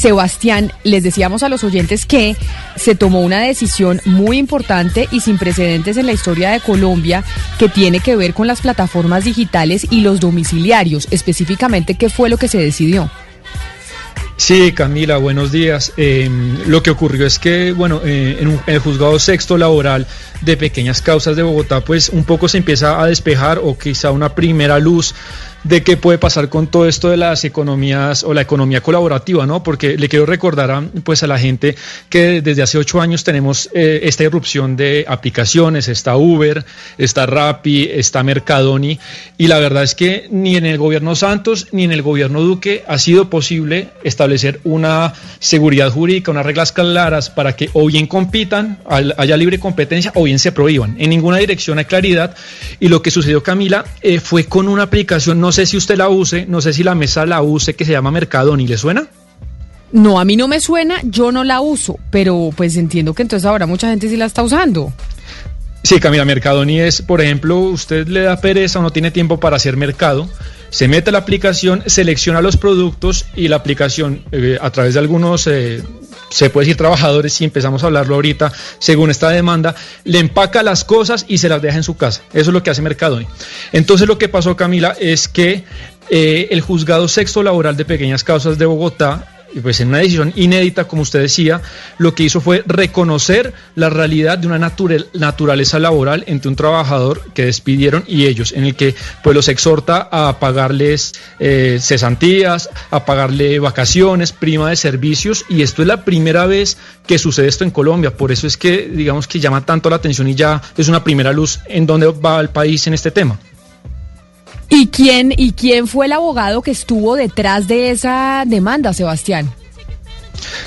Sebastián, les decíamos a los oyentes que se tomó una decisión muy importante y sin precedentes en la historia de Colombia que tiene que ver con las plataformas digitales y los domiciliarios. Específicamente, ¿qué fue lo que se decidió? Sí, Camila, buenos días. Em, lo que ocurrió es que, bueno, eh, en, el juzgado sexto laboral de pequeñas causas de Bogotá, pues un poco se empieza a despejar o quizá una primera luz de qué puede pasar con todo esto de las economías o la economía colaborativa, ¿no? Porque le quiero recordar a, pues a la gente que desde hace ocho años tenemos eh, esta irrupción de aplicaciones, está Uber, está Rappi, está Mercadoni, y la verdad es que ni en el gobierno Santos ni en el gobierno Duque ha sido posible establecer una seguridad jurídica, unas reglas claras para que o bien compitan, haya libre competencia, o bien se prohíban. En ninguna dirección hay claridad, y lo que sucedió, Camila, eh, fue con una aplicación no no sé si usted la use, no sé si la mesa la use, que se llama Mercadoni, ¿le suena? No, a mí no me suena, yo no la uso, pero pues entiendo que entonces ahora mucha gente sí la está usando. Sí, Camila, Mercadoni es, por ejemplo, usted le da pereza o no tiene tiempo para hacer mercado, se mete a la aplicación, selecciona los productos y la aplicación eh, a través de algunos eh, se puede decir trabajadores, si empezamos a hablarlo ahorita, según esta demanda, le empaca las cosas y se las deja en su casa. Eso es lo que hace Mercadoni. Entonces lo que pasó, Camila, es que eh, el juzgado sexto laboral de pequeñas causas de Bogotá pues en una decisión inédita, como usted decía, lo que hizo fue reconocer la realidad de una naturaleza laboral entre un trabajador que despidieron y ellos, en el que pues los exhorta a pagarles eh, cesantías, a pagarle vacaciones, prima de servicios, y esto es la primera vez que sucede esto en Colombia, por eso es que digamos que llama tanto la atención y ya es una primera luz en dónde va el país en este tema. ¿Y quién, ¿Y quién fue el abogado que estuvo detrás de esa demanda, Sebastián?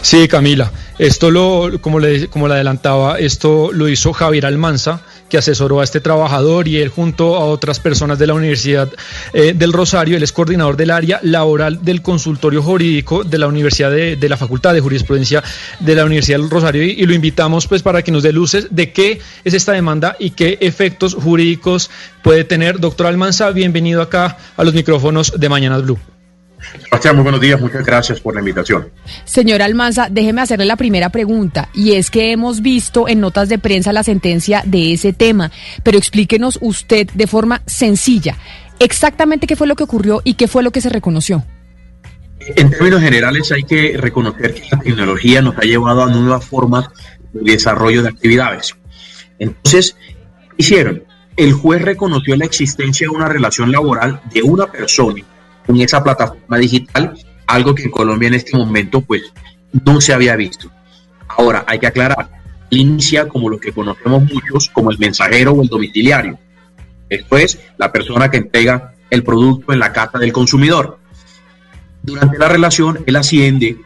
Sí, Camila. Esto lo, como le, como le adelantaba, esto lo hizo Javier Almanza, que asesoró a este trabajador y él junto a otras personas de la Universidad eh, del Rosario, él es coordinador del área laboral del consultorio jurídico de la Universidad de, la Facultad de Jurisprudencia de la Universidad del Rosario y, lo invitamos pues para que nos dé luces de qué es esta demanda y qué efectos jurídicos puede tener. Doctor Almanza, bienvenido acá a los micrófonos de Mañanas Blue. Sebastián, muy buenos días, muchas gracias por la invitación. Señor Almanza, déjeme hacerle la primera pregunta, y es que hemos visto en notas de prensa la sentencia de ese tema, pero explíquenos usted de forma sencilla exactamente qué fue lo que ocurrió y qué fue lo que se reconoció. En términos generales hay que reconocer que la tecnología nos ha llevado a nuevas formas de desarrollo de actividades. Entonces, ¿qué hicieron? El juez reconoció la existencia de una relación laboral de una persona con esa plataforma digital, algo que en Colombia en este momento pues no se había visto. Ahora, hay que aclarar, inicia como lo que conocemos muchos como el mensajero o el domiciliario. Esto es la persona que entrega el producto en la casa del consumidor. Durante la relación, él asciende,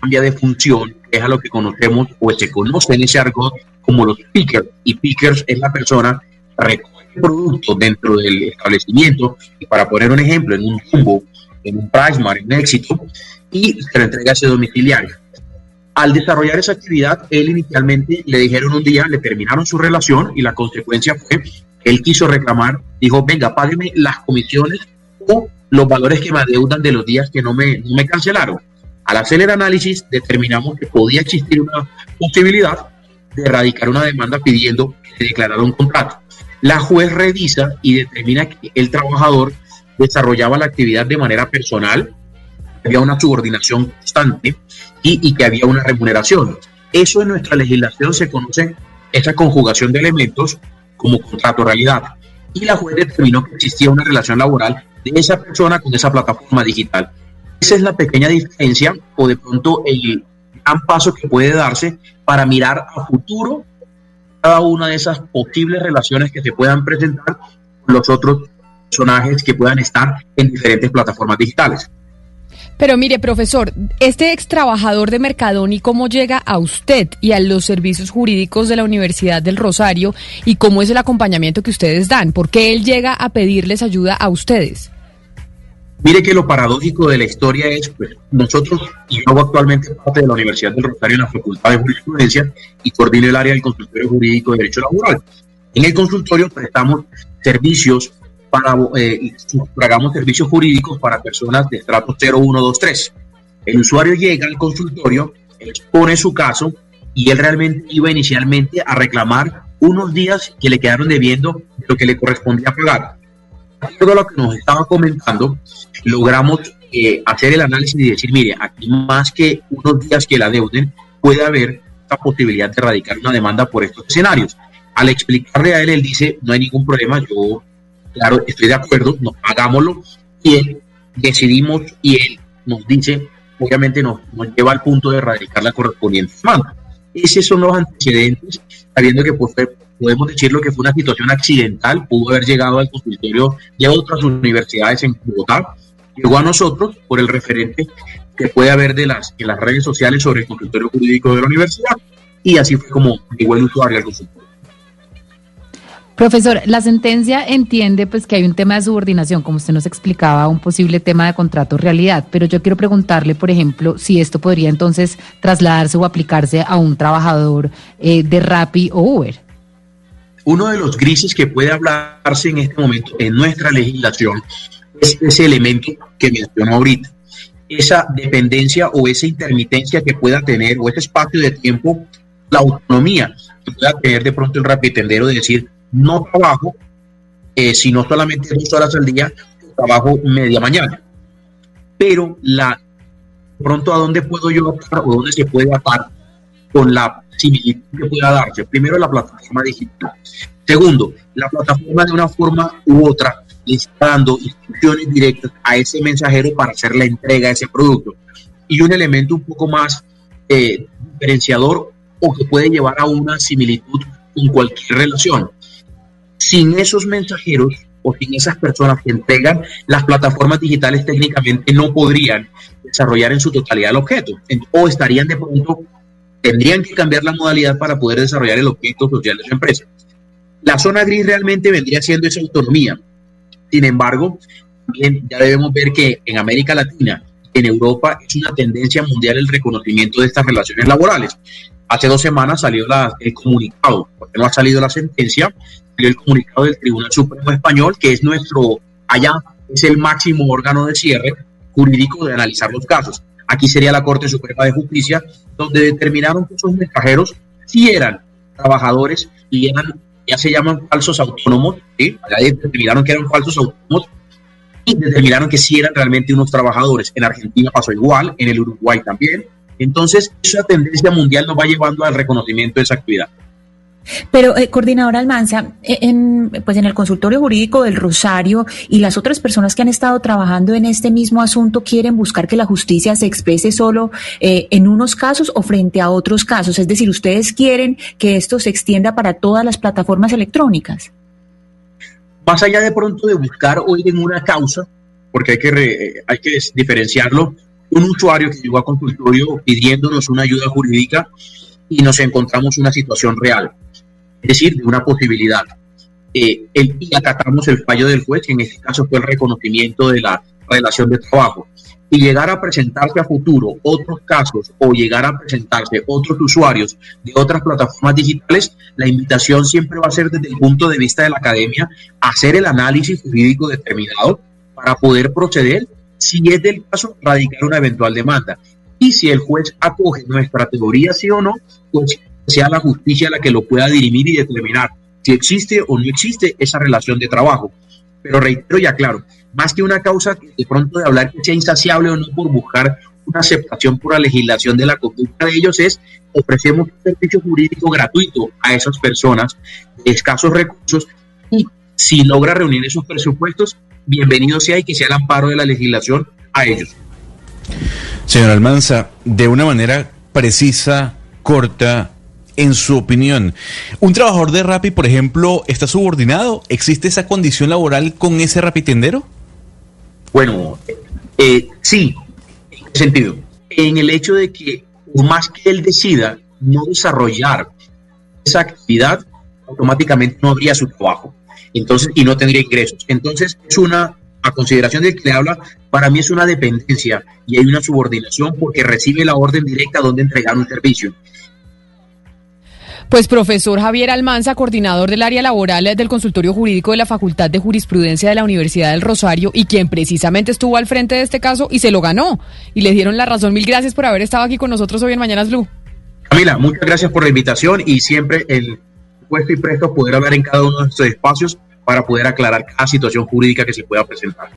cambia de función, es a lo que conocemos o se conoce en ese argot como los pickers. Y pickers es la persona que producto dentro del establecimiento, y para poner un ejemplo, en un Jumbo, en un Pricemar, en Éxito, y se le entrega a ese domiciliario. Al desarrollar esa actividad, él inicialmente le dijeron un día, le terminaron su relación y la consecuencia fue que él quiso reclamar, dijo, venga, págueme las comisiones o los valores que me adeudan de los días que no me, no me cancelaron. Al hacer el análisis, determinamos que podía existir una posibilidad de erradicar una demanda pidiendo que se declarara un contrato. La juez revisa y determina que el trabajador desarrollaba la actividad de manera personal, había una subordinación constante y, que había una remuneración. Eso en nuestra legislación se conoce, esa conjugación de elementos, como contrato realidad. Y la juez determinó que existía una relación laboral de esa persona con esa plataforma digital. Esa es la pequeña diferencia o de pronto el gran paso que puede darse para mirar a futuro cada una de esas posibles relaciones que se puedan presentar con los otros personajes que puedan estar en diferentes plataformas digitales. Pero mire, profesor, este ex trabajador de Mercadoni, ¿cómo llega a usted y a los servicios jurídicos de la Universidad del Rosario y cómo es el acompañamiento que ustedes dan? ¿Por qué él llega a pedirles ayuda a ustedes? Mire que lo paradójico de la historia es, pues, nosotros, y yo actualmente parte de la Universidad del Rosario en la Facultad de Jurisprudencia y coordino el área del consultorio jurídico de derecho laboral. En el consultorio prestamos servicios para, eh, servicios jurídicos para personas de estrato 0, 1, 2, 3. El usuario llega al consultorio, expone su caso y él realmente iba inicialmente a reclamar unos días que le quedaron debiendo de lo que le correspondía pagar. Todo lo que nos estaba comentando, logramos eh, hacer el análisis y decir, mire, aquí más que unos días que la deuden, puede haber la posibilidad de erradicar una demanda por estos escenarios. Al explicarle a él, él dice, no hay ningún problema, yo, claro, estoy de acuerdo, no, hagámoslo, y él decidimos y él nos dice, obviamente nos, nos lleva al punto de erradicar la correspondiente demanda. Esos son los antecedentes, sabiendo que pues, podemos decirlo que fue una situación accidental, pudo haber llegado al consultorio de otras universidades en Bogotá, llegó a nosotros por el referente que puede haber de las, en las redes sociales sobre el consultorio jurídico de la universidad, y así fue como llegó el usuario al consultorio. Profesor, la sentencia entiende pues que hay un tema de subordinación, como usted nos explicaba, un posible tema de contrato realidad, pero yo quiero preguntarle, por ejemplo, si esto podría entonces trasladarse o aplicarse a un trabajador eh, de Rappi o Uber. Uno de los grises que puede hablarse en este momento en nuestra legislación es ese elemento que mencionó ahorita, esa dependencia o esa intermitencia que pueda tener o ese espacio de tiempo, la autonomía que pueda tener de pronto el rapitendero de decir, no trabajo, eh, sino solamente dos horas al día, trabajo media mañana. Pero la pronto a dónde puedo yo atar o dónde se puede atar con la similitud que pueda darse. Primero, la plataforma digital. Segundo, la plataforma de una forma u otra le está dando instrucciones directas a ese mensajero para hacer la entrega de ese producto. Y un elemento un poco más eh, diferenciador o que puede llevar a una similitud en cualquier relación. Sin esos mensajeros o sin esas personas que entregan, las plataformas digitales técnicamente no podrían desarrollar en su totalidad el objeto. O estarían de pronto, tendrían que cambiar la modalidad para poder desarrollar el objeto social de su empresa. La zona gris realmente vendría siendo esa autonomía. Sin embargo, también ya debemos ver que en América Latina, en Europa, es una tendencia mundial el reconocimiento de estas relaciones laborales. Hace dos semanas salió el comunicado, porque no ha salido la sentencia, el comunicado del Tribunal Supremo Español, que es nuestro, allá es el máximo órgano de cierre jurídico de analizar los casos. Aquí sería la Corte Suprema de Justicia, donde determinaron que esos mensajeros sí eran trabajadores y eran, ya se llaman falsos autónomos, ¿sí? determinaron que eran falsos autónomos y determinaron que sí eran realmente unos trabajadores. En Argentina pasó igual, en el Uruguay también. Entonces, esa tendencia mundial nos va llevando al reconocimiento de esa actividad. Pero, eh, coordinadora Almanza, eh, en, pues en el consultorio jurídico del Rosario y las otras personas que han estado trabajando en este mismo asunto quieren buscar que la justicia se exprese solo eh, en unos casos o frente a otros casos. Es decir, ustedes quieren que esto se extienda para todas las plataformas electrónicas. Más allá de pronto de buscar hoy en una causa, porque hay que, hay que diferenciarlo, un usuario que llegó a consultorio pidiéndonos una ayuda jurídica y nos encontramos una situación real es decir, de una posibilidad. Eh, el, y acatamos el fallo del juez, en este caso fue el reconocimiento de la relación de trabajo. Y llegar a presentarse a futuro otros casos o llegar a presentarse otros usuarios de otras plataformas digitales, la invitación siempre va a ser desde el punto de vista de la academia hacer el análisis jurídico determinado para poder proceder, si es del caso, radicar una eventual demanda. Y si el juez acoge nuestra teoría sí o no, pues sea la justicia la que lo pueda dirimir y determinar si existe o no existe esa relación de trabajo. Pero reitero y aclaro, más que una causa de pronto de hablar que sea insaciable o no por buscar una aceptación por la legislación de la conducta de ellos es ofrecemos un servicio jurídico gratuito a esas personas de escasos recursos y si logra reunir esos presupuestos, bienvenido sea y que sea el amparo de la legislación a ellos. Señor Almanza, de una manera precisa, corta, en su opinión, ¿un trabajador de Rappi, por ejemplo, está subordinado? ¿Existe esa condición laboral con ese rapitendero? Bueno, eh, sí, en qué sentido. En el hecho de que, por más que él decida no desarrollar esa actividad, automáticamente no habría su trabajo. Entonces, y no tendría ingresos. Entonces, es una, a consideración del que le habla, para mí es una dependencia y hay una subordinación porque recibe la orden directa donde entregar un servicio. Pues profesor Javier Almanza, coordinador del área laboral del consultorio jurídico de la Facultad de Jurisprudencia de la Universidad del Rosario y quien precisamente estuvo al frente de este caso y se lo ganó. Y le dieron la razón. Mil gracias por haber estado aquí con nosotros hoy en Mañanas Blue. Camila, muchas gracias por la invitación y siempre el puesto y presto poder hablar en cada uno de estos espacios para poder aclarar cada situación jurídica que se pueda presentar.